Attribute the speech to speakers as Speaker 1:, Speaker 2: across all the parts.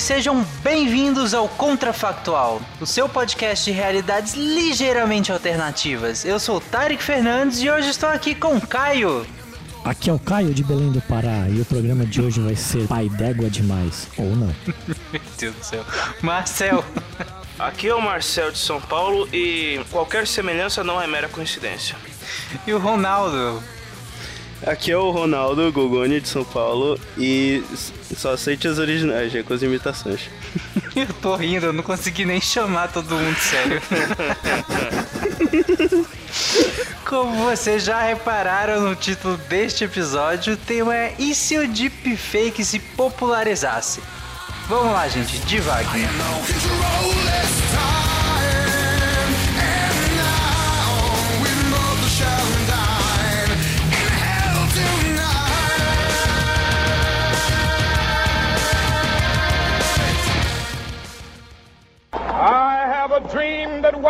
Speaker 1: Ouvintes, sejam bem-vindos ao Contrafactual, o seu podcast de realidades ligeiramente alternativas. Eu sou o Tarek Fernandes e hoje estou aqui com o Caio.
Speaker 2: Aqui é o Caio de Belém do Pará e o programa de hoje vai ser Pai d'égua demais, ou não.
Speaker 1: Meu Deus do céu. Marcel.
Speaker 3: Aqui é o Marcel de São Paulo e qualquer semelhança não é mera coincidência.
Speaker 1: E o Ronaldo.
Speaker 4: Aqui é o Ronaldo Gogoni de São Paulo e só aceite as originais, já com as imitações.
Speaker 1: Eu tô rindo, eu não consegui nem chamar todo mundo sério. Como vocês já repararam no título deste episódio, o tema é E se o deepfake se popularizasse? Vamos lá, gente, devagar.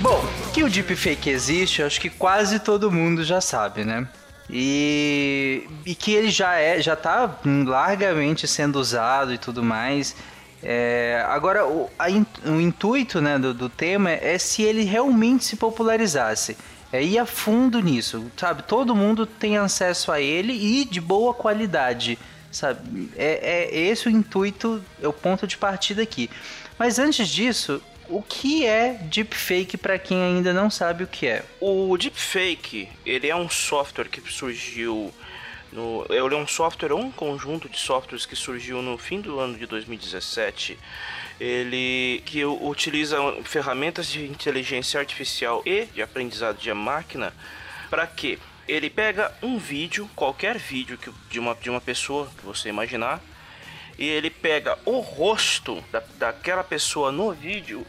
Speaker 1: Bom, que o deepfake existe, acho que quase todo mundo já sabe, né? E, e que ele já é, já tá largamente sendo usado e tudo mais. É, agora, o, a o intuito né, do, do tema é se ele realmente se popularizasse. É ir a fundo nisso, sabe? Todo mundo tem acesso a ele e de boa qualidade, sabe? É, é esse o intuito, é o ponto de partida aqui. Mas antes disso, o que é deepfake para quem ainda não sabe o que é?
Speaker 3: O deepfake, ele é um software que surgiu no, ele é um software, um conjunto de softwares que surgiu no fim do ano de 2017. Ele que utiliza ferramentas de inteligência artificial e de aprendizado de máquina para quê? Ele pega um vídeo, qualquer vídeo que, de, uma, de uma pessoa que você imaginar, e ele pega o rosto da, daquela pessoa no vídeo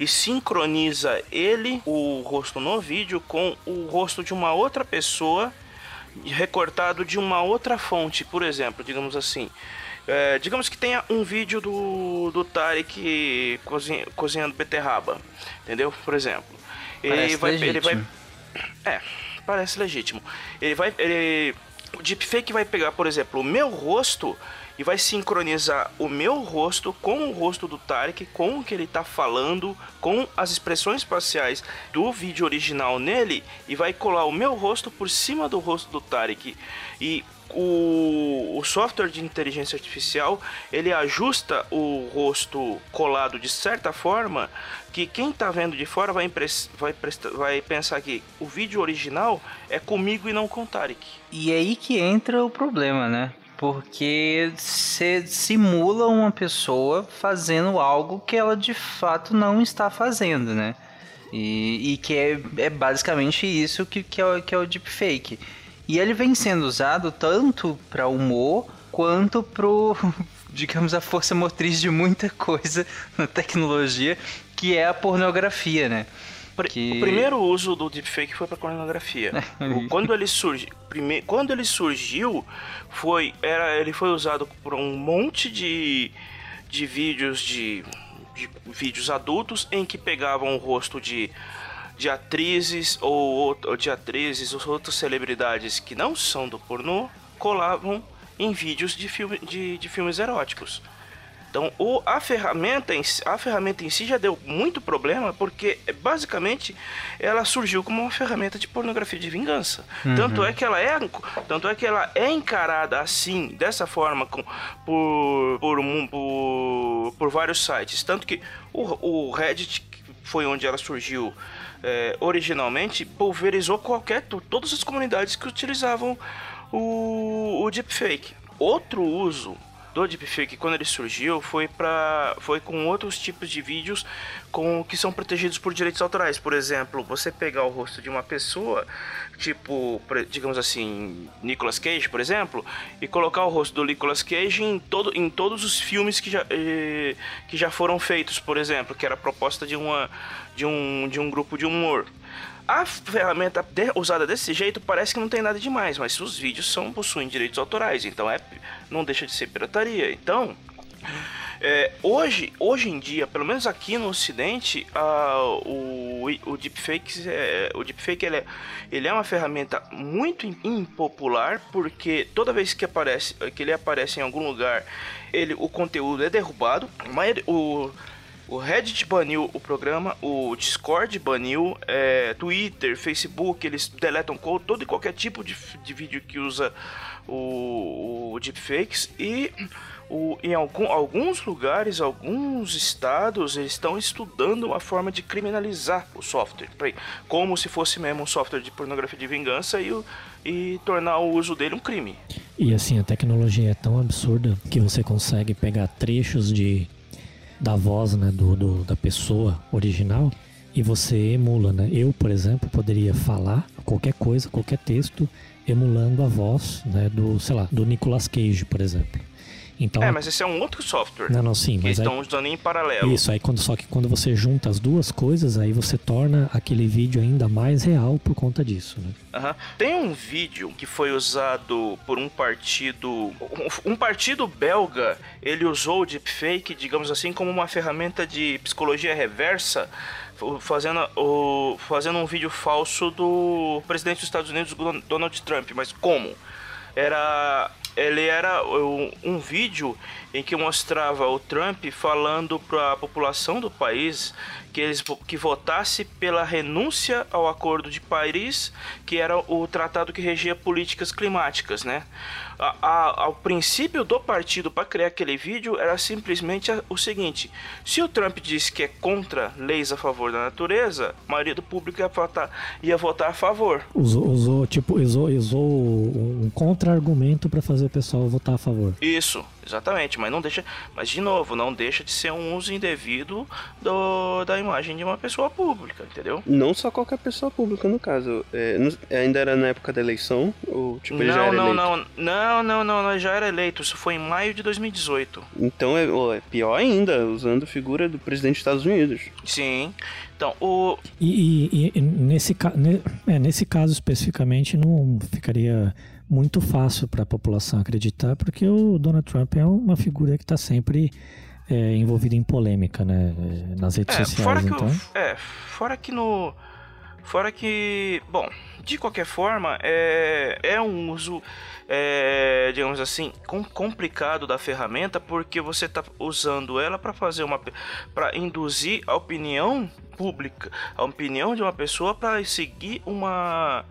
Speaker 3: e sincroniza ele, o rosto no vídeo, com o rosto de uma outra pessoa recortado de uma outra fonte. Por exemplo, digamos assim, é, digamos que tenha um vídeo do, do Tarek cozinha, cozinhando beterraba, entendeu? Por exemplo.
Speaker 1: Parece
Speaker 3: vai, ele vai é, parece legítimo. Ele vai. Ele, o deepfake vai pegar, por exemplo, o meu rosto e vai sincronizar o meu rosto com o rosto do Tarek, com o que ele tá falando, com as expressões faciais do vídeo original nele e vai colar o meu rosto por cima do rosto do Tarek. E o, o software de inteligência artificial ele ajusta o rosto colado de certa forma que quem tá vendo de fora vai, vai, vai pensar que o vídeo original é comigo e não com o Tarek.
Speaker 1: E é aí que entra o problema, né? Porque você simula uma pessoa fazendo algo que ela de fato não está fazendo, né? E, e que é, é basicamente isso que, que, é, que é o deepfake. E ele vem sendo usado tanto para humor quanto pro, digamos, a força motriz de muita coisa na tecnologia, que é a pornografia, né?
Speaker 3: Pri-
Speaker 1: Que-
Speaker 3: O primeiro uso do deepfake foi para pornografia. O- quando ele surgiu, prime... quando ele surgiu, foi era ele foi usado por um monte de, de vídeos de, de vídeos adultos em que pegavam o rosto de de atrizes ou, ou de atrizes ou outras celebridades que não são do pornô colavam em vídeos de, filme, de, de filmes eróticos. Então, o, a, ferramenta em, si- a ferramenta em si já deu muito problema, porque basicamente ela surgiu como uma ferramenta de pornografia de vingança. Tanto é que ela é, tanto é que ela é encarada assim, dessa forma, com, por, por, por, por vários sites. Tanto que o, o Reddit, que foi onde ela surgiu é, originalmente, pulverizou qualquer to- todas as comunidades que utilizavam o, o deepfake. Outro uso do deepfake quando ele surgiu foi para foi com outros tipos de vídeos com que são protegidos por direitos autorais. Por exemplo, você pegar o rosto de uma pessoa, tipo, digamos assim, Nicolas Cage, por exemplo, e colocar o rosto do Nicolas Cage em, todo, em todos os filmes que já, eh, que já foram feitos, por exemplo, que era a proposta de, uma, de, um, de um grupo de humor. A ferramenta de, usada desse jeito parece que não tem nada demais, mas os vídeos são possuem direitos autorais, então é não deixa de ser pirataria. Então, é, hoje, hoje em dia, pelo menos aqui no Ocidente, uh, o, o deepfake, é, o deepfake ele é, ele é uma ferramenta muito impopular porque toda vez que aparece, que ele aparece em algum lugar, ele, o conteúdo é derrubado. Mas o o Reddit baniu o programa, o Discord baniu, é, Twitter, Facebook, eles deletam todo e qualquer tipo de, de vídeo que usa o, o deepfakes e o, em algum, alguns lugares, alguns estados, eles estão estudando uma forma de criminalizar o software, como se fosse mesmo um software de pornografia de vingança e, e tornar o uso dele um crime.
Speaker 2: E assim, a tecnologia é tão absurda que você consegue pegar trechos de da voz né, do, do, da pessoa original e você emula, né? Eu, por exemplo, poderia falar qualquer coisa, qualquer texto, emulando a voz né, do, sei lá, do Nicolas Cage, por exemplo. Então,
Speaker 3: é, mas esse é um outro software.
Speaker 2: Não, não, sim.
Speaker 3: Que
Speaker 2: mas
Speaker 3: estão usando em paralelo.
Speaker 2: Isso, aí quando, só que quando você junta as duas coisas, aí você torna aquele vídeo ainda mais real por conta disso, né?
Speaker 3: Uhum. Tem um vídeo que foi usado por um partido. Um partido belga, ele usou o deepfake, digamos assim, como uma ferramenta de psicologia reversa fazendo, o, fazendo um vídeo falso do presidente dos Estados Unidos, Donald Trump. Mas como? Era ele era um, um, vídeo em que mostrava o Trump falando para a população do país que eles que votasse pela renúncia ao Acordo de Paris, que era o tratado que regia políticas climáticas, né? A, a, ao princípio do partido para criar aquele vídeo era simplesmente o seguinte: se o Trump disse que é contra leis a favor da natureza, a maioria do público ia votar, ia votar a favor.
Speaker 2: Usou, usou tipo, usou, usou um contra-argumento para fazer o pessoal votar a favor.
Speaker 3: Isso, exatamente. Mas não deixa, mas de novo, não deixa de ser um uso indevido do, da imagem de uma pessoa pública, entendeu?
Speaker 4: Não só qualquer pessoa pública, no caso. É, ainda era na época da eleição? Ou, tipo, ele
Speaker 3: não,
Speaker 4: já era
Speaker 3: não,
Speaker 4: eleito?
Speaker 3: não, não, não, não, não, já era eleito. Isso foi em maio de 2018.
Speaker 4: Então é, é pior ainda, usando a figura do presidente dos Estados Unidos.
Speaker 3: Sim. Então, o.
Speaker 2: E, e, e nesse, é, nesse caso especificamente, não ficaria muito fácil para a população acreditar, porque o Donald Trump é uma figura que está sempre é, envolvido em polêmica, né? Nas redes
Speaker 3: é,
Speaker 2: sociais,
Speaker 3: fora que
Speaker 2: então.
Speaker 3: É, fora que no. Fora que. Bom, de qualquer forma, é, é um uso, é, digamos assim, com, complicado da ferramenta, porque você está usando ela para fazer uma. para induzir a opinião pública, a opinião de uma pessoa para seguir uma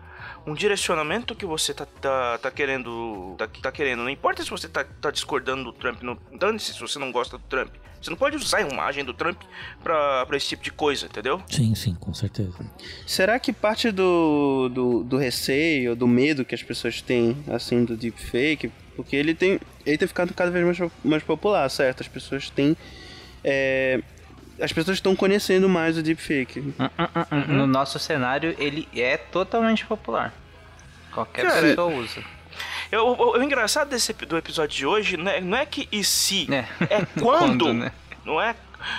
Speaker 3: um direcionamento que você tá, tá, tá querendo. Tá, tá, querendo. Não importa se você tá, tá discordando do Trump, não dane-se se você não gosta do Trump. Você não pode usar a imagem do Trump pra, pra esse tipo de coisa, entendeu?
Speaker 2: Sim, sim, com certeza.
Speaker 4: Será que parte do, do, do receio, do medo que as pessoas têm, assim, do deepfake, porque ele tem, ele tem ficado cada vez mais, mais popular, certo? As pessoas têm. É, as pessoas estão conhecendo mais o deepfake. Uh, uh,
Speaker 1: uh, no nosso cenário, ele é totalmente popular. Qualquer Cara, pessoa usa.
Speaker 3: Eu, o, o, engraçado desse, do episódio de hoje não é, não é que e se, é, é quando, quando né? não é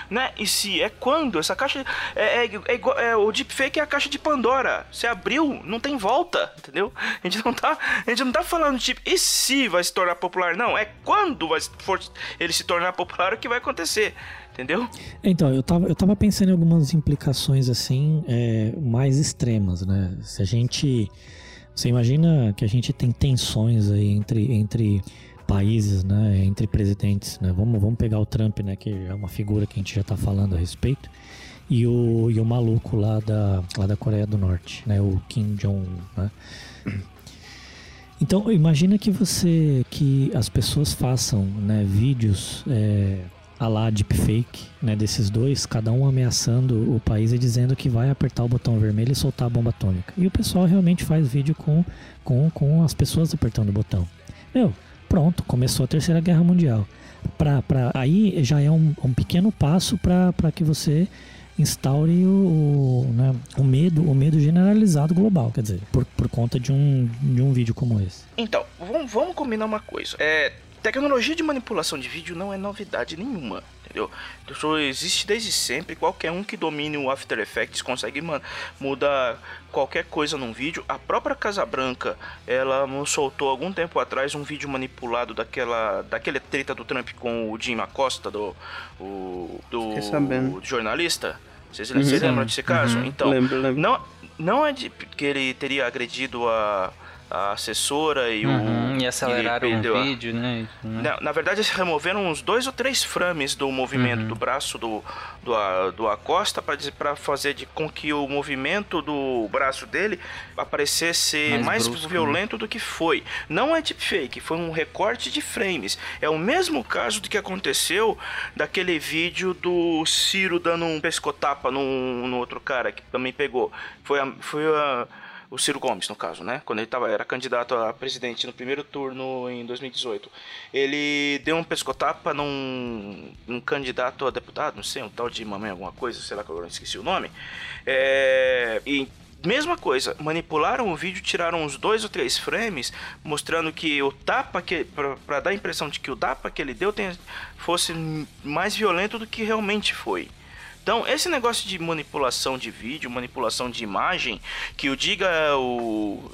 Speaker 3: né? E se é quando? Essa caixa é, é, é, é, o deepfake é a caixa de Pandora. Você abriu, não tem volta, entendeu? A gente não tá, a gente não tá falando tipo e se vai se tornar popular, não. É quando vai for ele se tornar popular o que vai acontecer entendeu?
Speaker 2: Então, eu tava, eu tava pensando em algumas implicações assim, é, mais extremas, né? Se a gente. Você imagina que a gente tem tensões aí entre, entre países, né? Entre presidentes, né? Vamos, vamos pegar o Trump, né? Que é uma figura que a gente já tá falando a respeito. E o, e o maluco lá da, lá da Coreia do Norte, né? O Kim Jong-un, né? Então, imagina que você, que as pessoas façam né, vídeos é, a lá deepfake, né, desses dois, cada um ameaçando o país e dizendo que vai apertar o botão vermelho e soltar a bomba atômica. E o pessoal realmente faz vídeo com, com, com as pessoas apertando o botão. Meu, pronto, começou a Terceira Guerra Mundial. pra, pra, aí já é um, um pequeno passo para que você instaure o, o, né, o medo o medo generalizado global, quer dizer, por, por conta de um, de um vídeo como esse.
Speaker 3: Então, vamos, vamos combinar uma coisa. É, tecnologia de manipulação de vídeo não é novidade nenhuma, entendeu? Isso existe desde sempre. Qualquer um que domine o After Effects consegue mudar qualquer coisa num vídeo. A própria Casa Branca, ela soltou algum tempo atrás um vídeo manipulado daquela, daquele treta do Trump com o Jim Acosta, do, o, do, do jornalista. Vocês, uhum. vocês lembram desse caso?
Speaker 4: Uhum.
Speaker 3: Então,
Speaker 4: lembro, lembro.
Speaker 3: não não é de que ele teria agredido a a assessora e
Speaker 1: Uhum,
Speaker 3: o.
Speaker 1: e aceleraram
Speaker 3: ele
Speaker 1: o
Speaker 3: a-
Speaker 1: vídeo, né? né?
Speaker 3: Na, na verdade, eles removeram uns dois ou três frames do movimento
Speaker 1: Uhum.
Speaker 3: do braço do, do, A- do Acosta para fazer de, com que o movimento do braço dele aparecesse
Speaker 1: Mais
Speaker 3: mais,
Speaker 1: brusco, né?
Speaker 3: violento do que foi. Não é deepfake, foi um recorte de frames. É o mesmo caso do que aconteceu daquele vídeo do Ciro dando um pescotapa no, no outro cara que também pegou. Foi a. Foi a o Ciro Gomes, no caso, né? Quando ele tava, era candidato a presidente no primeiro turno em 2018. Ele deu um pescotapa num, num candidato a deputado, não sei, um tal de mamãe alguma coisa, sei lá que eu esqueci o nome. É, e mesma coisa, manipularam o vídeo, tiraram uns dois ou três frames, mostrando que o tapa que para dar a impressão de que o tapa que ele deu fosse mais violento do que realmente foi. Então, esse negócio de manipulação de vídeo, manipulação de imagem, que o diga o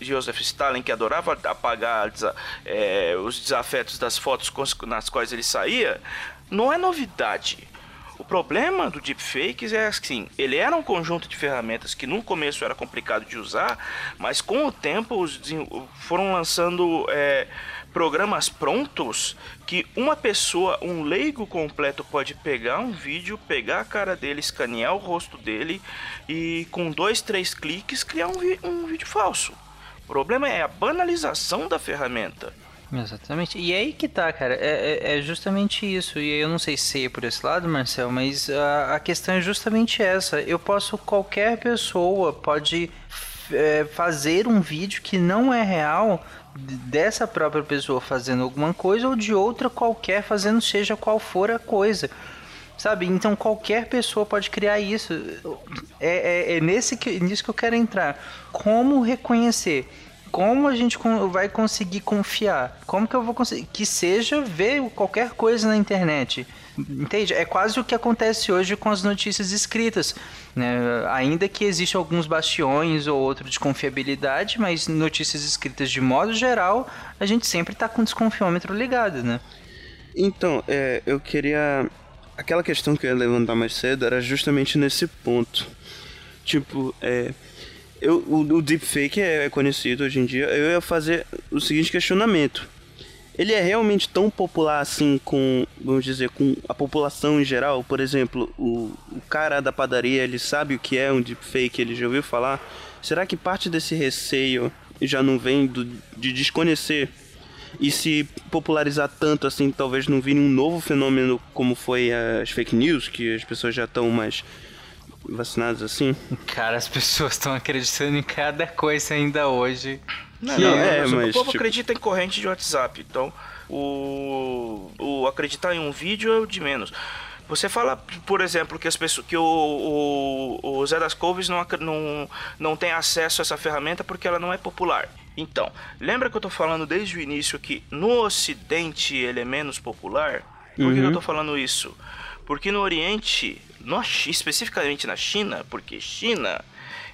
Speaker 3: Joseph Stalin, que adorava apagar é, os desafetos das fotos nas quais ele saía, não é novidade. O problema do deepfakes é assim, ele era um conjunto de ferramentas que no começo era complicado de usar, mas com o tempo foram lançando é, programas prontos que uma pessoa, um leigo completo pode pegar um vídeo, pegar a cara dele, escanear o rosto dele e com dois, três cliques criar um, um vídeo falso. O problema é a banalização da ferramenta.
Speaker 1: Exatamente. E é aí que tá, cara. É, é- é justamente isso. E eu não sei se é por esse lado, Marcel, mas a, a questão é justamente essa. Eu posso, qualquer pessoa pode é, fazer um vídeo que não é real dessa própria pessoa fazendo alguma coisa ou de outra qualquer fazendo seja qual for a coisa. Sabe? Então qualquer pessoa pode criar isso. É, é, é nesse que, nisso que eu quero entrar. Como reconhecer? Como a gente vai conseguir confiar? Como que eu vou conseguir? Que seja ver qualquer coisa na internet. Entende? É quase o que acontece hoje com as notícias escritas. Né? Ainda que existam alguns bastiões ou outro de confiabilidade, mas notícias escritas de modo geral, a gente sempre tá com o desconfiômetro ligado, né?
Speaker 4: Então, é, eu queria. Aquela questão que eu ia levantar mais cedo era justamente nesse ponto. Tipo, é. Eu, o, o deepfake é conhecido hoje em dia. Eu ia fazer o seguinte questionamento. Ele é realmente tão popular assim com, vamos dizer, com a população em geral? Por exemplo, o, o cara da padaria, ele sabe o que é um deepfake, ele já ouviu falar? Será que parte desse receio já não vem do, de desconhecer e se popularizar tanto assim, talvez não vire um novo fenômeno como foi as fake news, que as pessoas já estão mais vacinadas assim?
Speaker 1: Cara, as pessoas estão acreditando em cada coisa ainda hoje.
Speaker 3: Não,
Speaker 4: Que
Speaker 3: não,
Speaker 4: é,
Speaker 3: mas o povo
Speaker 4: tipo-
Speaker 3: acredita em corrente de WhatsApp, então o, o acreditar em um vídeo é o de menos. Você fala, por exemplo, que as pessoas, que o, o, o Zé das Couves não, não, não tem acesso a essa ferramenta porque ela não é popular. Então, lembra que eu tô falando desde o início que no Ocidente ele é menos popular? Por que que eu tô falando isso? Porque no Oriente, no, especificamente na China, porque China,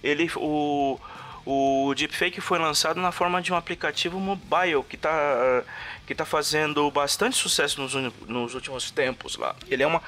Speaker 3: ele o o deepfake foi lançado na forma de um aplicativo mobile que está que tá fazendo bastante sucesso nos, nos últimos tempos lá. Ele é uma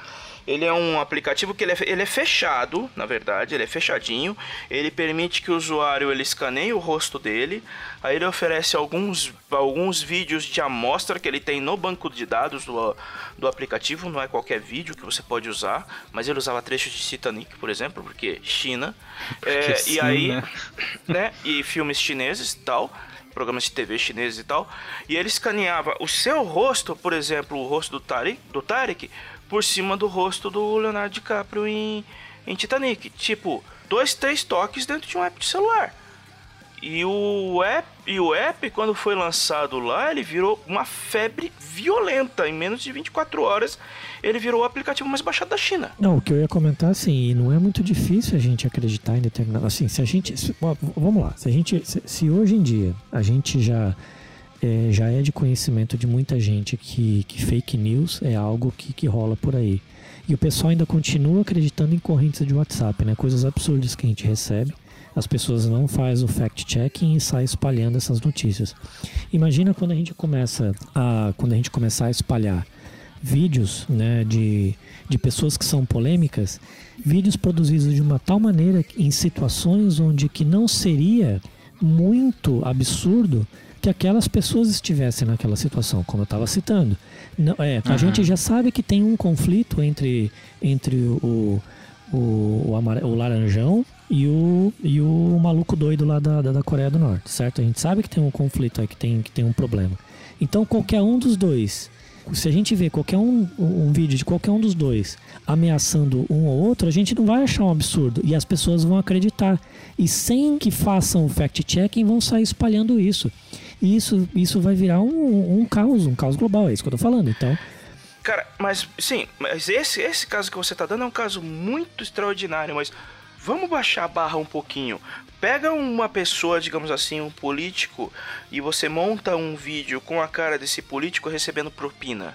Speaker 3: ele é um aplicativo que ele é, ele é fechado, na verdade, ele é fechadinho. Ele permite que o usuário ele escaneie o rosto dele. Aí ele oferece alguns, alguns vídeos de amostra que ele tem no banco de dados do, do aplicativo. Não é qualquer vídeo que você pode usar, mas ele usava trechos de Titanic, por exemplo, porque China. É,
Speaker 1: sim,
Speaker 3: e aí,
Speaker 1: né?
Speaker 3: né? E filmes chineses e tal, programas de TV chineses e tal. E ele escaneava o seu rosto, por exemplo, o rosto do Tarek, do Tarek por cima do rosto do Leonardo DiCaprio em, em Titanic. Tipo, dois, três toques dentro de um app de celular. E o app, e o app, quando foi lançado lá, ele virou uma febre violenta. Em menos de 24 horas, ele virou o aplicativo mais baixado da China.
Speaker 2: Não, o que eu ia comentar assim, não é muito difícil a gente acreditar em determinado. Assim, se a gente. se- vamos lá, se a gente. Se, se hoje em dia a gente já. É, já é de conhecimento de muita gente que, que fake news é algo que, que rola por aí. E o pessoal ainda continua acreditando em correntes de WhatsApp, né? Coisas absurdas que a gente recebe. As pessoas não fazem o fact-checking e saem espalhando essas notícias. Imagina quando a gente começa a, quando a gente começar a espalhar vídeos né, de, de pessoas que são polêmicas, vídeos produzidos de uma tal maneira em situações onde que não seria muito absurdo que aquelas pessoas estivessem naquela situação, como eu estava citando. Não, é, A gente já sabe que tem um conflito entre, entre o, o, o, amare- o laranjão e o, e o maluco doido lá da, da, da Coreia do Norte, certo? A gente sabe que tem um conflito aí, que tem, que tem um problema. Então qualquer um dos dois, se a gente vê qualquer um, um vídeo de qualquer um dos dois ameaçando um ou outro, a gente não vai achar um absurdo e as pessoas vão acreditar. E sem que façam o fact-checking, vão sair espalhando isso. E isso, isso vai virar um, um caos, um caos global, é isso que eu tô falando. Então,
Speaker 3: Cara, mas sim, mas esse, esse caso que você tá dando é um caso muito extraordinário, mas vamos baixar a barra um pouquinho. Pega uma pessoa, digamos assim, um político, e você monta um vídeo com a cara desse político recebendo propina.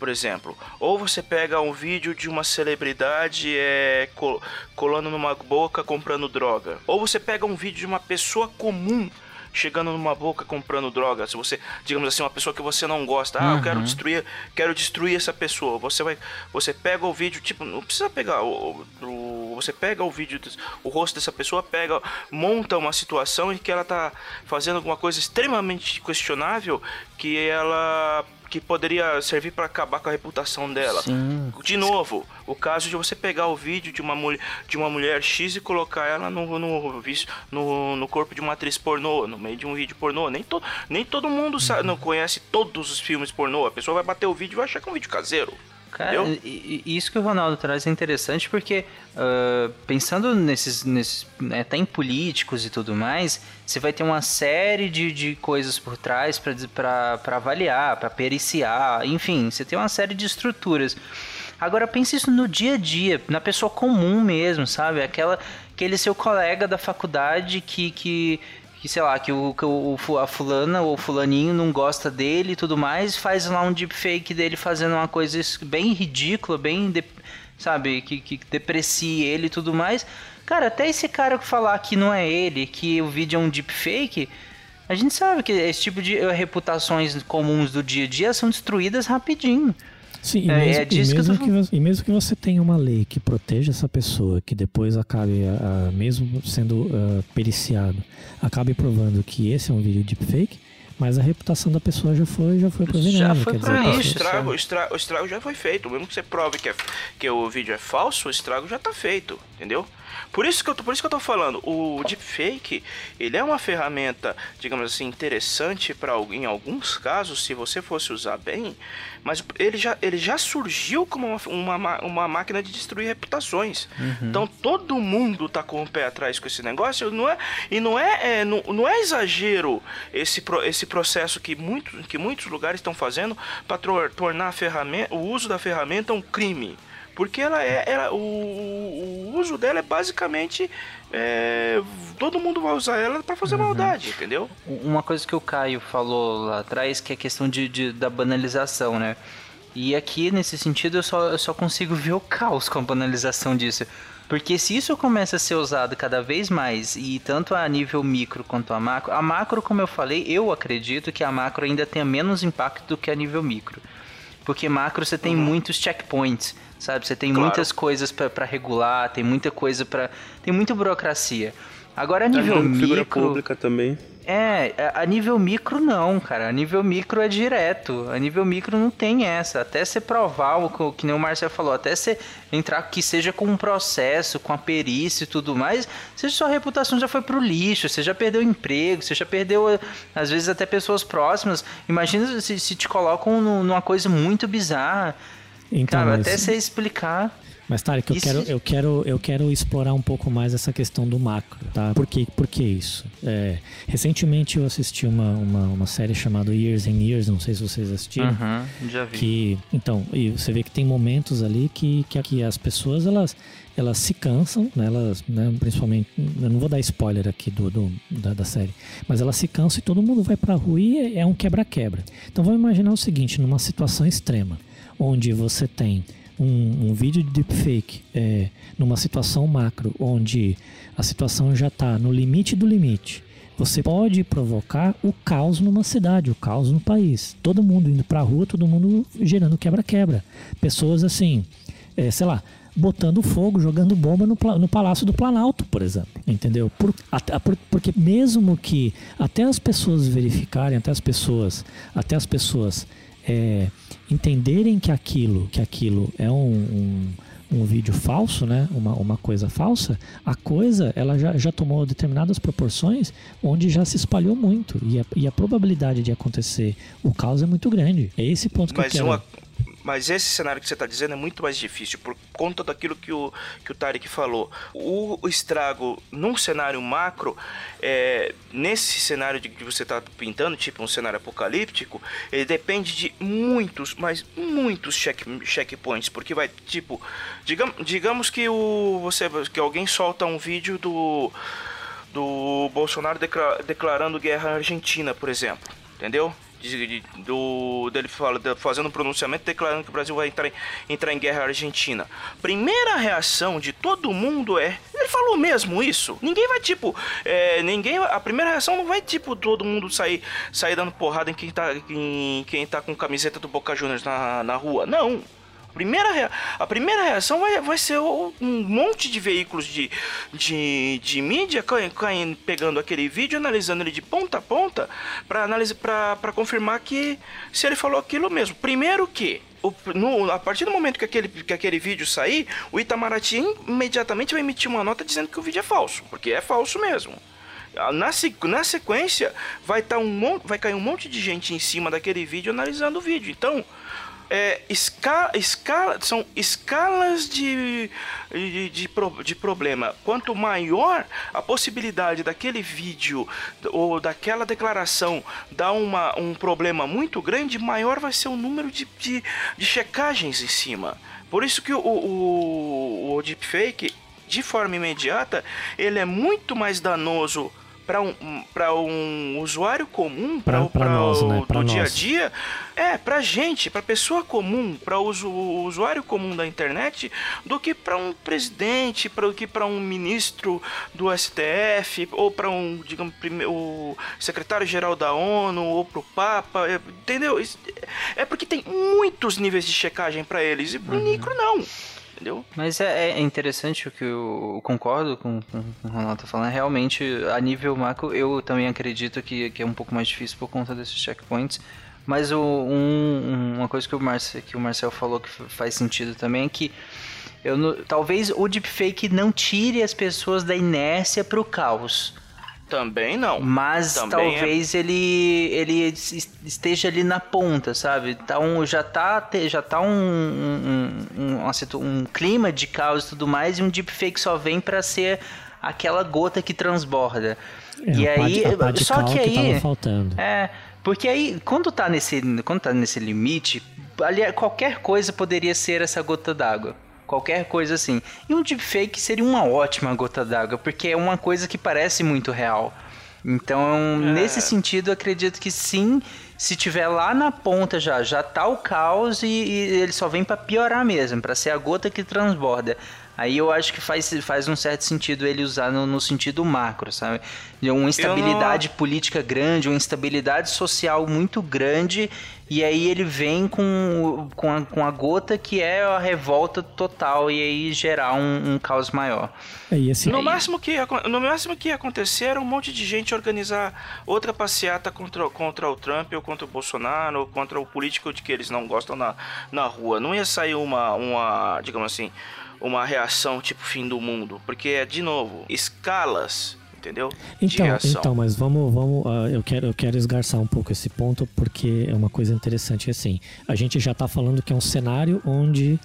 Speaker 3: Por exemplo, ou você pega um vídeo de uma celebridade é, col- colando numa boca comprando droga, ou você pega um vídeo de uma pessoa comum chegando numa boca comprando droga. Se você, digamos assim, uma pessoa que você não gosta, ah, eu quero destruir, quero destruir essa pessoa. Você vai, você pega o vídeo, tipo, não precisa pegar o, o- você pega o vídeo, o rosto dessa pessoa, pega, monta uma situação em que ela tá fazendo alguma coisa extremamente questionável que ela que poderia servir para acabar com a reputação dela.
Speaker 1: Sim.
Speaker 3: De novo, o caso de você pegar o vídeo de uma, mulher, de uma mulher X e colocar ela no, no, no, no corpo de uma atriz pornô, no meio de um vídeo pornô. Nem, to, nem todo mundo sa- não conhece todos os filmes pornô. A pessoa vai bater o vídeo e vai achar que é um vídeo caseiro.
Speaker 1: Cara, e- e- isso que o Ronaldo traz é interessante porque, ah, pensando nesses, nesses né, até em políticos e tudo mais, você vai ter uma série de, de coisas por trás para avaliar, para periciar, enfim, você tem uma série de estruturas. Agora pense isso no dia a dia, na pessoa comum mesmo, sabe? Aquela, aquele seu colega da faculdade que, que que sei lá, que o, que o a fulana ou fulaninho não gosta dele e tudo mais, faz lá um deepfake dele fazendo uma coisa bem ridícula, bem, de- sabe, que, que deprecie ele e tudo mais. Cara, até esse cara falar que não é ele, que o vídeo é um deepfake, a gente sabe que esse tipo de eh, reputações comuns do dia a dia são destruídas rapidinho.
Speaker 2: Sim, e
Speaker 1: É,
Speaker 2: mesmo,
Speaker 1: é
Speaker 2: e
Speaker 1: disso que eu tô
Speaker 2: mesmo que, você, e mesmo que você tenha uma lei que proteja essa pessoa, que depois acabe, ah, mesmo sendo ah, periciado, acabe provando que esse é um vídeo deepfake, mas a reputação da pessoa já foi, já foi pro
Speaker 1: Já foi
Speaker 2: dizer, a
Speaker 3: Não, o estrago, o, estrago, o estrago já foi feito. Mesmo que você prove que, é, que o vídeo é falso, o estrago já tá feito, entendeu? Por isso que eu tô, por isso que eu tô falando, o deepfake, ele é uma ferramenta, digamos assim, interessante para em alguns casos, se você fosse usar bem, mas ele já, ele já surgiu como uma, uma, ma- uma máquina de destruir reputações. Então todo mundo tá com o pé atrás com esse negócio, não é, e não é, é, não, não é exagero esse, esse processo que, muito, que muitos lugares estão fazendo para tornar a ferramenta, o uso da ferramenta um crime. Porque ela é. Ela, o, o uso dela é basicamente. é, todo mundo vai usar ela para fazer maldade, entendeu?
Speaker 1: Uma coisa que o Caio falou lá atrás, que é a questão de, de- da banalização, né? E aqui, nesse sentido, eu só, eu só consigo ver o caos com a banalização disso. Porque se isso começa a ser usado cada vez mais, e tanto a nível micro quanto a macro, a macro, como eu falei, eu acredito que a macro ainda tenha menos impacto do que a nível micro. Porque macro você tem muitos checkpoints, sabe? Você tem
Speaker 3: Claro.
Speaker 1: muitas coisas pra regular, tem muita coisa pra. tem muita burocracia. Agora a nível
Speaker 4: figura
Speaker 1: micro.
Speaker 4: pública também.
Speaker 1: É, a- a nível micro não, cara. A nível micro é direto. A nível micro não tem essa. Até você provar o que- nem o Marcelo falou, até você entrar que seja com um processo, com a perícia e tudo mais, seja sua reputação já foi pro lixo, você já perdeu emprego, você já perdeu, às vezes, até pessoas próximas. Imagina se, se te colocam nu- numa coisa muito bizarra.
Speaker 2: Então,
Speaker 1: cara,
Speaker 2: mas-
Speaker 1: até você explicar.
Speaker 2: Mas, Tarek, eu quero, eu, quero, eu quero explorar um pouco mais essa questão do macro, tá? Por que, por que isso? É, recentemente eu assisti uma, uma, uma série chamada Years and Years, não sei se vocês assistiram.
Speaker 1: Uhum, já vi.
Speaker 2: Que, então, e você vê que tem momentos ali que, que, que as pessoas, elas, elas se cansam, né? Elas, né, principalmente, eu não vou dar spoiler aqui do, do- da, da série, mas elas se cansam e todo mundo vai pra rua e é, é um quebra-quebra. Então vamos imaginar o seguinte, numa situação extrema, onde você tem um, um vídeo de deepfake é, numa situação macro, onde a situação já está no limite do limite, você pode provocar o caos numa cidade, o caos no país. Todo mundo indo pra rua, todo mundo gerando quebra-quebra. Pessoas assim, é, sei lá, botando fogo, jogando bomba no, no Palácio do Planalto, por exemplo. Entendeu? Por, por- porque mesmo que até as pessoas verificarem, até as pessoas, até as pessoas é, entenderem que aquilo, que aquilo é um, um, um vídeo falso, né? Uma, uma coisa falsa, a coisa ela já, já tomou determinadas proporções onde já se espalhou muito. E a, e a probabilidade de acontecer o caos é muito grande. É esse ponto que
Speaker 3: Mas,
Speaker 2: eu quero.
Speaker 3: uma, mas esse cenário que você está dizendo é muito mais difícil por conta daquilo que o, que o Tarek falou. O, o estrago num cenário macro, é, nesse cenário de que você está pintando, tipo um cenário apocalíptico, ele depende de muitos, mas muitos check, checkpoints, porque vai, tipo, digam, digamos que, o, você, que alguém solta um vídeo do, do Bolsonaro decla- declarando guerra à Argentina, por exemplo, entendeu? De- de- do, dele fala, fazendo um pronunciamento declarando que o Brasil vai entrar em, entrar em guerra Argentina. Primeira reação de todo mundo é. Ele falou mesmo isso? Ninguém vai, tipo. é, ninguém. A primeira reação não vai, tipo, todo mundo sair, sair dando porrada em quem tá, em quem tá com camiseta do Boca Juniors na, na rua. Não. Primeira a primeira reação vai, vai ser um monte de veículos de, de, de mídia ca- ca- pegando aquele vídeo, analisando ele de ponta a ponta para confirmar que se ele falou aquilo mesmo. Primeiro que o- no- a partir do momento que aquele, que aquele vídeo sair, o Itamaraty imediatamente vai emitir uma nota dizendo que o vídeo é falso, porque é falso mesmo. Na, se- na sequência, vai, tá um, vai cair um monte de gente em cima daquele vídeo analisando o vídeo. Então, é, esca, escala, são escalas de, de, de, de problema. Quanto maior a possibilidade daquele vídeo ou daquela declaração dar uma, um problema muito grande, maior vai ser o número de, de, de checagens em cima. Por isso que o, o, o deepfake, de forma imediata, ele é muito mais danoso para um, pra um usuário comum, para
Speaker 2: nós, né?
Speaker 3: Do dia a dia, é pra gente, pra pessoa comum, para o usuário comum da internet, do que para um presidente, para que para um ministro do STF ou para um, digamos, o secretário-geral da ONU ou pro Papa, é, entendeu? Isso- É porque tem muitos níveis de checagem para eles e pro
Speaker 2: Uhum.
Speaker 3: micro não. Entendeu?
Speaker 1: Mas é, é interessante o que eu, concordo com, com, com o Ronaldo tá falando. Realmente, a nível macro, eu também acredito que, que é um pouco mais difícil por conta desses checkpoints. Mas o, um- uma coisa que o, Marce, que o Marcel falou que faz sentido também é que eu, talvez o deepfake não tire as pessoas da inércia pro caos.
Speaker 3: Também não.
Speaker 1: Mas
Speaker 3: Também é-
Speaker 1: talvez ele ele es- esteja ali na ponta, sabe? Tá um, já tá, já tá um, um, um, situ- um clima de caos e tudo mais, e um deepfake só vem pra ser aquela gota que transborda.
Speaker 2: É,
Speaker 1: e aí, só que
Speaker 2: que
Speaker 1: aí.
Speaker 2: tava faltando.
Speaker 1: É, porque aí, quando tá nesse, quando tá nesse limite, ali, qualquer coisa poderia ser essa gota d'água. Qualquer coisa assim. E um deepfake seria uma ótima gota d'água, porque é uma coisa que parece muito real. Então, nesse sentido, acredito que sim, se tiver lá na ponta já, já tá o caos e, e ele só vem pra piorar mesmo, pra ser a gota que transborda. Aí eu acho que faz, faz um certo sentido ele usar no, no sentido macro, sabe? Uma instabilidade política grande, uma instabilidade social muito grande, e aí ele vem com, com, a, com a gota que é a revolta total, e aí gerar um, um caos maior.
Speaker 2: É, e assim,
Speaker 3: No máximo, que, no máximo que ia acontecer era um monte de gente organizar outra passeata contra, contra o Trump ou contra o Bolsonaro ou contra o político de que eles não gostam na, na rua. Não ia sair uma, uma, digamos assim, uma reação tipo fim do mundo. Porque é, de novo, escalas, entendeu? de
Speaker 2: Então, então, mas vamos, vamos, ah, eu quero, eu quero esgarçar um pouco esse ponto porque é uma coisa interessante assim. A gente já está falando que é um cenário onde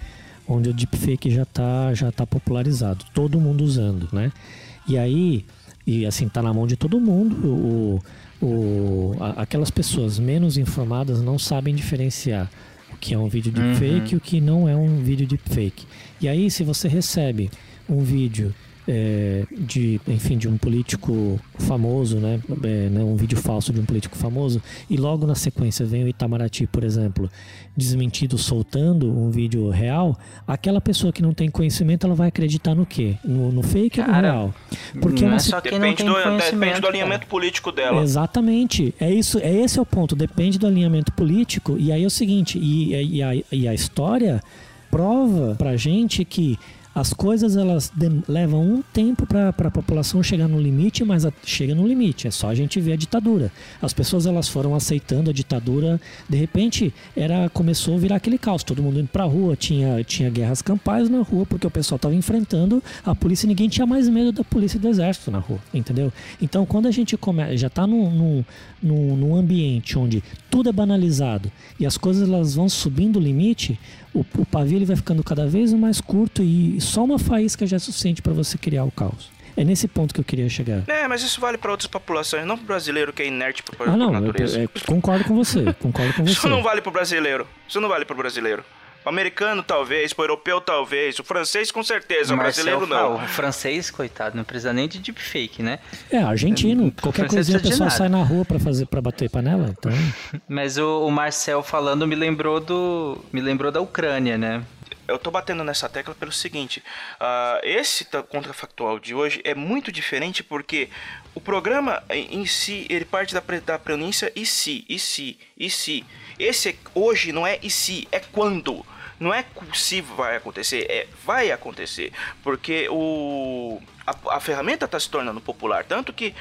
Speaker 2: onde o deepfake já está já tá popularizado, todo mundo usando, né? E aí, e assim, tá na mão de todo mundo, o, o, a, aquelas pessoas menos informadas não sabem diferenciar o que é um vídeo deepfake e o que não é um vídeo deepfake. E aí, se você recebe um vídeo é, de, enfim, de um político famoso, né? É, né, um vídeo falso de um político famoso, e logo na sequência vem o Itamaraty, por exemplo, desmentido soltando um vídeo real, aquela pessoa que não tem conhecimento, ela vai acreditar no quê? No, no fake ou no
Speaker 1: Cara,
Speaker 2: real? Porque
Speaker 1: não é
Speaker 2: se-
Speaker 1: só quem não
Speaker 3: Depende
Speaker 1: tem
Speaker 3: do,
Speaker 1: conhecimento.
Speaker 3: depende do
Speaker 1: cara.
Speaker 3: alinhamento político dela.
Speaker 2: Exatamente. É isso, é esse é o ponto. Depende do alinhamento político. E aí é o seguinte, e, e a, e a história prova pra gente que as coisas elas levam um tempo para a população chegar no limite, mas a- chega no limite. É só a gente ver a ditadura. As pessoas elas foram aceitando a ditadura. De repente era começou a virar aquele caos. Todo mundo indo pra rua, tinha tinha guerras campais na rua porque o pessoal estava enfrentando a polícia. Ninguém tinha mais medo da polícia e do exército na rua, entendeu? Então quando a gente come, já está num, num, num ambiente onde tudo é banalizado e as coisas elas vão subindo o limite, o, o pavio ele vai ficando cada vez mais curto e só uma faísca já é suficiente para você criar o caos. É nesse ponto que eu queria chegar.
Speaker 3: É, mas isso vale para outras populações, não pro brasileiro que é inerte por,
Speaker 2: Ah, não, eu,
Speaker 3: natureza.
Speaker 2: eu- eu concordo com você, concordo com
Speaker 3: Isso
Speaker 2: você.
Speaker 3: não vale pro brasileiro. Isso não vale pro brasileiro. O americano, talvez. O europeu, talvez. O francês, com certeza. O
Speaker 1: Marcel
Speaker 3: brasileiro, não.
Speaker 1: fala, O francês, coitado, não precisa nem de deepfake, né?
Speaker 2: É, argentino, qualquer coisinha o pessoal
Speaker 1: nada.
Speaker 2: sai na rua para fazer para bater panela, então.
Speaker 1: Mas o, o Marcel falando me lembrou do. Me lembrou da Ucrânia, né?
Speaker 3: Eu tô batendo nessa tecla pelo seguinte: ah, esse contrafactual de hoje é muito diferente porque o programa em si ele parte da, pre- da e se, e se, e se. Esse é- hoje não é e se, é quando. Não é se vai acontecer, é vai acontecer. Porque o, a, a ferramenta está se tornando popular. Tanto que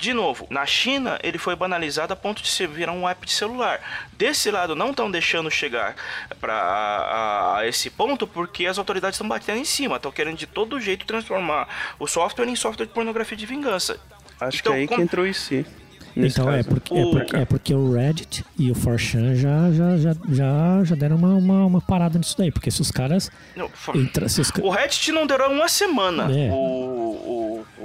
Speaker 3: de novo, na China ele foi banalizado a ponto de se virar um app de celular. Desse lado não estão deixando chegar para esse ponto porque as autoridades estão batendo em cima, estão querendo de todo jeito transformar o software em software de pornografia de vingança.
Speaker 4: Acho
Speaker 3: Então,
Speaker 4: que é aí que entrou em si. nesse
Speaker 2: Então é porque, é,
Speaker 3: O-
Speaker 2: porque, é porque o Reddit e o 4chan já, já, já, já, já deram uma, uma, uma parada nisso daí. Porque se os caras.
Speaker 3: Não, fa-
Speaker 2: Entra, se os,
Speaker 3: O Reddit não durou uma semana
Speaker 2: É.
Speaker 3: o, o, o,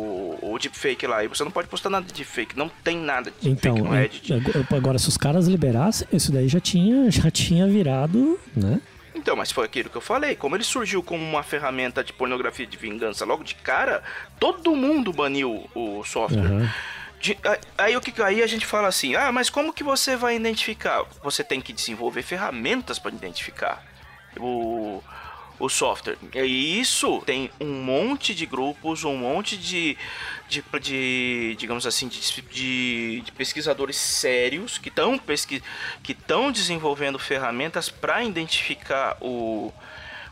Speaker 3: o deepfake lá. E você não pode postar nada de deepfake. Não tem nada de
Speaker 2: então,
Speaker 3: no Reddit.
Speaker 2: agora- se os caras liberassem, isso daí já tinha, já tinha virado, né?
Speaker 3: Então, mas foi aquilo que eu falei. Como ele surgiu como uma ferramenta de pornografia de vingança logo de cara, todo mundo baniu o software.
Speaker 2: Aham.
Speaker 3: De- aí o que aí a gente fala assim: "Ah, mas como que você vai identificar? Você tem que desenvolver ferramentas para identificar o o software. E isso tem um monte de grupos, um monte de, de, de digamos assim, de, de- de pesquisadores sérios que estão pesqui, que estão desenvolvendo ferramentas para identificar o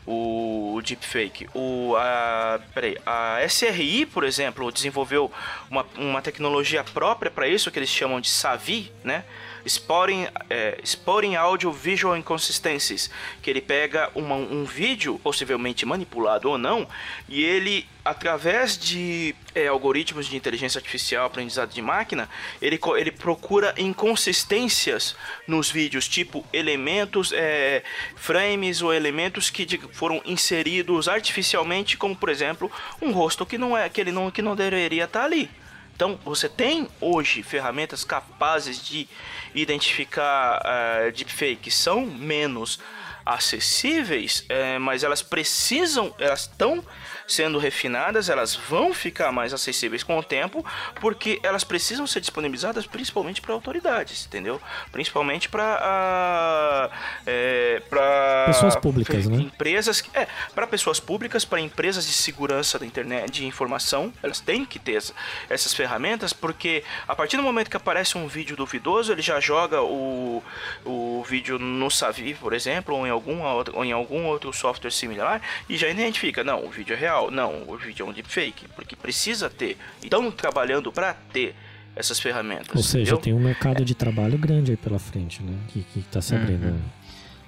Speaker 3: o deepfake. O, a, peraí, a SRI, por exemplo, desenvolveu uma, uma tecnologia própria para isso, que eles chamam de SAVI, né? Spotting, é, spotting Audio Visual Inconsistencies, que ele pega uma- um vídeo, possivelmente manipulado ou não, e ele, através de é, algoritmos de inteligência artificial, aprendizado de máquina, ele, ele procura inconsistências nos vídeos, tipo elementos, é, frames ou elementos que de- foram inseridos artificialmente, como por exemplo um rosto que não é que ele não que não deveria estar ali. Então você tem hoje ferramentas capazes de identificar uh, deepfake são menos acessíveis, é, mas elas precisam, elas estão sendo refinadas, elas vão ficar mais acessíveis com o tempo, porque elas precisam ser disponibilizadas principalmente para autoridades, entendeu? Principalmente para é, para
Speaker 2: Pessoas públicas, né?
Speaker 3: empresas, é, para pessoas públicas, para empresas de segurança da internet, de informação, elas têm que ter essa- essas ferramentas, porque a partir do momento que aparece um vídeo duvidoso, ele já joga o, o vídeo no Savi, por exemplo, ou em, outra, ou em algum outro software similar, e já identifica, não, o vídeo é real, não, o vídeo é um deepfake, porque precisa ter. Estão trabalhando para ter essas ferramentas.
Speaker 2: Ou seja,
Speaker 3: entendeu?
Speaker 2: tem um mercado de trabalho grande aí pela frente, né? Que, que tá se abrindo. né?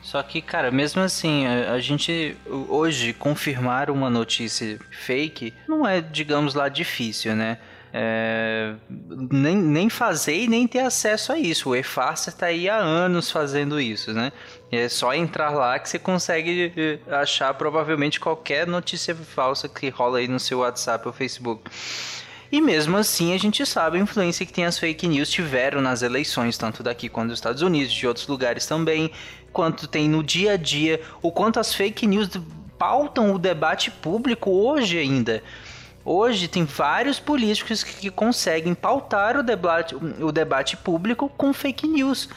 Speaker 1: Só que, cara, mesmo assim, a, a gente hoje confirmar uma notícia fake não é, digamos lá, difícil, né? É, nem, nem fazer e nem ter acesso a isso. O E-Farsa está aí há anos fazendo isso, né? É só entrar lá que você consegue eh, achar provavelmente qualquer notícia falsa que rola aí no seu WhatsApp ou Facebook. E mesmo assim a gente sabe a influência que tem as fake news tiveram nas eleições, tanto daqui quanto dos Estados Unidos, de outros lugares também, quanto tem no dia a dia, o quanto as fake news pautam o debate público hoje ainda. Hoje tem vários políticos que, que conseguem pautar o debate, o debate público com fake news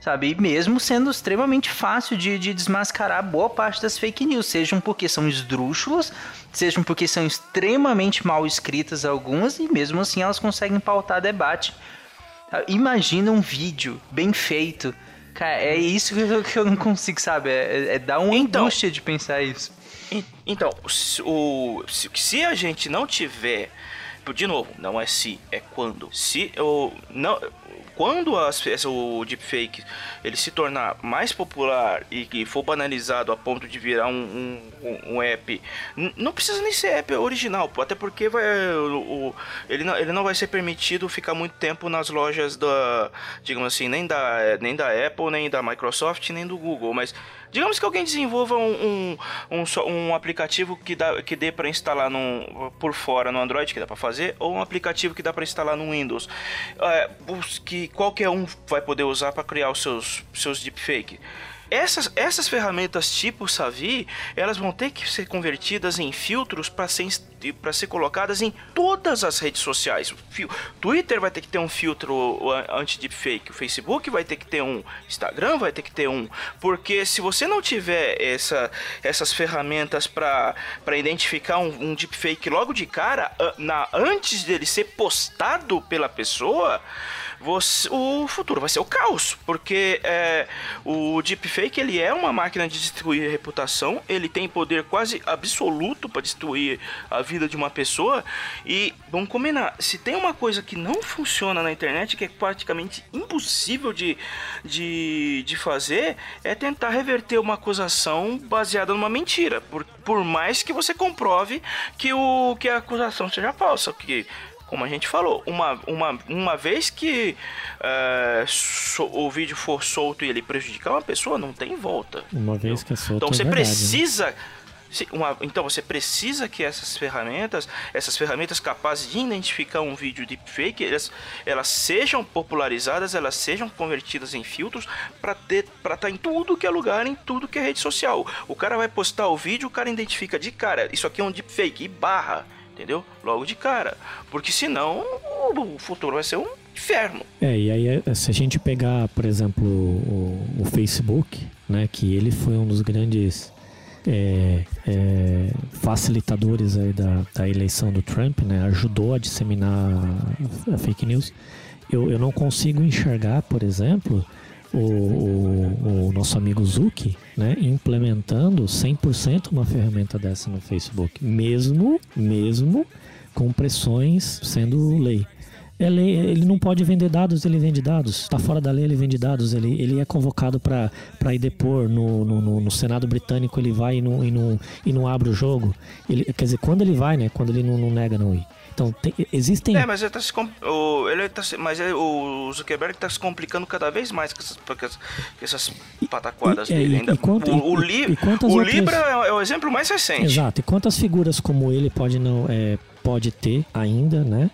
Speaker 1: sabe? E mesmo sendo extremamente fácil de, de, desmascarar boa parte das fake news, sejam porque são esdrúxulas, sejam porque são extremamente mal escritas algumas, e mesmo assim elas conseguem pautar debate. Imagina um vídeo bem feito. Cara, é isso que eu, que eu não consigo, sabe? É, é dar uma então, angústia de pensar isso.
Speaker 3: Então, o, se, se a gente não tiver de novo, não é se, é quando. Se eu não, quando as, o deepfake ele se tornar mais popular e que for banalizado a ponto de virar um, um, um app, não precisa nem ser app original, até porque vai, o, o, ele, não, ele não vai ser permitido ficar muito tempo nas lojas da, digamos assim, nem da, nem da Apple, nem da Microsoft, nem do Google, mas digamos que alguém desenvolva um, um, um, um aplicativo que, dá, que dê para instalar num, por fora no Android, que dá para fazer, ou um aplicativo que dá para instalar no Windows, é, que qualquer um vai poder usar para criar os seus, seus deepfake. Essas, essas ferramentas tipo Savi, elas vão ter que ser convertidas em filtros para ser, ser colocadas em todas as redes sociais. Twitter vai ter que ter um filtro anti-deepfake, o Facebook vai ter que ter um, Instagram vai ter que ter um, porque se você não tiver essa, essas ferramentas para identificar um, um deepfake logo de cara, na, antes dele ser postado pela pessoa, você, o futuro vai ser o caos, porque é, o deepfake ele é uma máquina de destruir reputação, ele tem poder quase absoluto para destruir a vida de uma pessoa e vamos combinar, se tem uma coisa que não funciona na internet que é praticamente impossível de, de, de fazer é tentar reverter uma acusação baseada numa mentira, por, por mais que você comprove que, o, que a acusação seja falsa, que como a gente falou, uma, uma, uma vez que uh, so, o vídeo for solto e ele prejudicar uma pessoa, não tem volta.
Speaker 2: Uma vez que é solto.
Speaker 3: Então você
Speaker 2: é
Speaker 3: precisa.
Speaker 2: Né?
Speaker 3: Uma, então você precisa que essas ferramentas, essas ferramentas capazes de identificar um vídeo deepfake, elas, elas sejam popularizadas, elas sejam convertidas em filtros para estar tá em tudo que é lugar, em tudo que é rede social. O cara vai postar o vídeo, o cara identifica de cara, isso aqui é um deepfake e barra entendeu? Logo de cara. Porque senão o futuro vai ser um inferno.
Speaker 2: É, e aí é, se a gente pegar, por exemplo, o, o Facebook, né, que ele foi um dos grandes é, é, facilitadores aí da, da eleição do Trump, né, ajudou a disseminar a, a fake news. Eu, eu não consigo enxergar, por exemplo, o, o, o, nosso amigo Zuki, né, implementando 100% uma ferramenta dessa no Facebook, mesmo, mesmo com pressões sendo lei. É lei, ele não pode vender dados, ele vende dados. Está fora da lei, ele vende dados. Ele, ele é convocado para ir depor no, no, no, Senado britânico, ele vai e não, e não, e não abre o jogo. Ele, quer dizer, quando ele vai, né? Quando ele não, não nega não ir. Então, tem, existem.
Speaker 3: É, mas ele tá se. O, ele tá se, mas ele, o Zuckerberg está se complicando cada vez mais com essas, com essas pataquadas
Speaker 2: e,
Speaker 3: dele.
Speaker 2: E,
Speaker 3: ainda.
Speaker 2: E
Speaker 3: o, o, li, o
Speaker 2: outras...
Speaker 3: Libra é, é o exemplo mais recente.
Speaker 2: Exato. E quantas figuras como ele pode, não, é, pode ter ainda, né?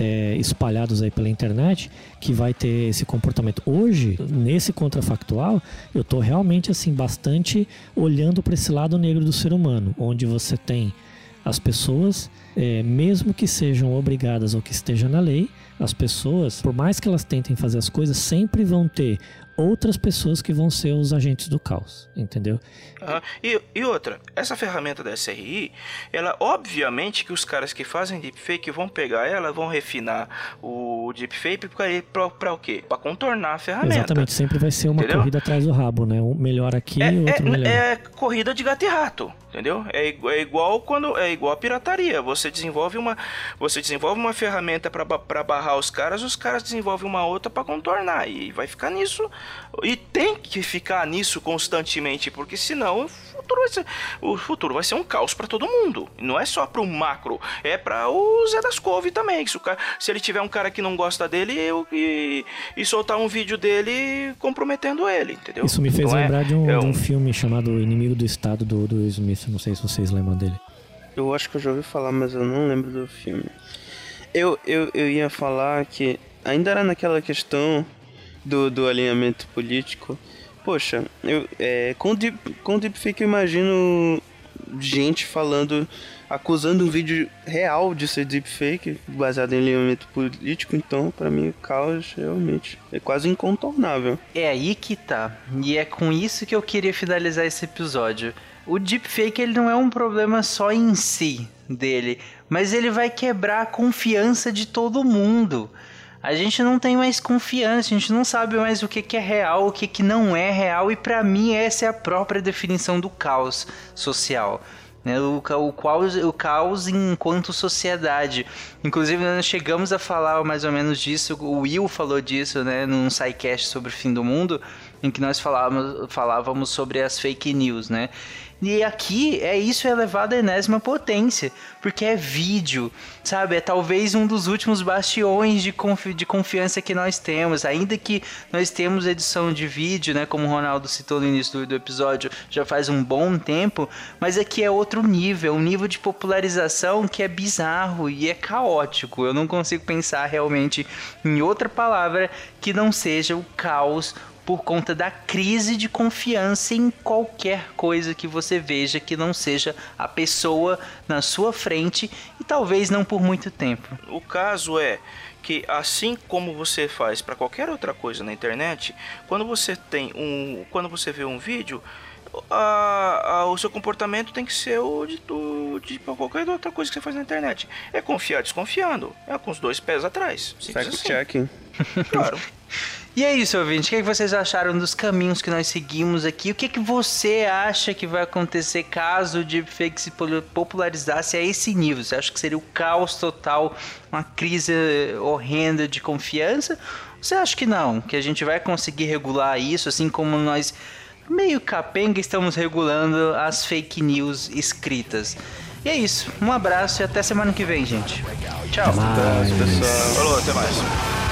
Speaker 2: É, espalhados aí pela internet que vai ter esse comportamento. Hoje, nesse contrafactual, eu estou realmente assim bastante olhando para esse lado negro do ser humano, onde você tem as pessoas, é, mesmo que sejam obrigadas ou que esteja na lei, as pessoas, por mais que elas tentem fazer as coisas, sempre vão ter outras pessoas que vão ser os agentes do caos, entendeu?
Speaker 3: Uhum. E, e, outra, essa ferramenta da SRI, ela obviamente que os caras que fazem deepfake vão pegar ela, vão refinar o deepfake para o quê? Para contornar a ferramenta.
Speaker 2: Exatamente, sempre vai ser uma entendeu? corrida atrás do rabo, né? Um melhor aqui
Speaker 3: é,
Speaker 2: outro
Speaker 3: é,
Speaker 2: melhor.
Speaker 3: É corrida de gato e rato, entendeu? É, é igual quando é igual a pirataria. Você desenvolve uma você desenvolve uma ferramenta para barrar os caras, os caras desenvolvem uma outra para contornar e vai ficar nisso e tem que ficar nisso constantemente, porque senão futuro vai ser, o futuro vai ser um caos para todo mundo. Não é só pro macro, é para o Zé das Couve também. Se, o cara, se ele tiver um cara que não gosta dele eu, e, e soltar um vídeo dele comprometendo ele, entendeu?
Speaker 2: Isso me fez
Speaker 3: Não é-
Speaker 2: lembrar de, um,
Speaker 3: é
Speaker 2: de um filme chamado O Inimigo do Estado do, do Will Smith. Não sei se vocês lembram dele.
Speaker 4: Eu acho que eu já ouvi falar, mas eu não lembro do filme. Eu, eu, eu ia falar que ainda era naquela questão do, do alinhamento político. Poxa, eu, é, com, deep, com deepfake eu imagino gente falando, acusando um vídeo real de ser deepfake, baseado em alinhamento político. Então, pra mim, o caos realmente é quase incontornável.
Speaker 1: É aí que tá. E é com isso que eu queria finalizar esse episódio. O deepfake ele não é um problema só em si dele, mas ele vai quebrar a confiança de todo mundo. A gente não tem mais confiança, a gente não sabe mais o que, que é real, o que, que não é real, e pra mim essa é a própria definição do caos social. né? O, o, caos, o caos enquanto sociedade. Inclusive, nós chegamos a falar mais ou menos disso, o Will falou disso, né, num sidecast sobre o fim do mundo, em que nós falávamos, falávamos sobre as fake news, né? E aqui é isso é elevado à enésima potência, porque é vídeo, sabe? É talvez um dos últimos bastiões de, confi de confiança que nós temos, ainda que nós temos edição de vídeo, né? Como o Ronaldo citou no início do, do episódio, já faz um bom tempo, mas aqui é outro nível, um nível de popularização que é bizarro e é caótico. Eu não consigo pensar realmente em outra palavra que não seja o caos por conta da crise de confiança em qualquer coisa que você veja que não seja a pessoa na sua frente e talvez não por muito tempo.
Speaker 3: O caso é que assim como você faz para qualquer outra coisa na internet, quando você tem um, quando você vê um vídeo, a- a- o seu comportamento tem que ser o de, do- de qualquer outra coisa que você faz na internet. É confiar desconfiando, é com os dois pés atrás. Simples assim.
Speaker 4: Fact-checking.
Speaker 3: Claro.
Speaker 1: E é isso, ouvinte. O que, é que vocês acharam dos caminhos que nós seguimos aqui? O que, é que você acha que vai acontecer caso o deepfake se popularizasse a esse nível? Você acha que seria o caos total, uma crise horrenda de confiança? Ou Você acha que não? Que a gente vai conseguir regular isso, assim como nós, meio capenga, estamos regulando as fake news escritas? E é isso. Um abraço e até semana que vem, gente. Tchau.
Speaker 2: Mas...
Speaker 3: Falou, até mais.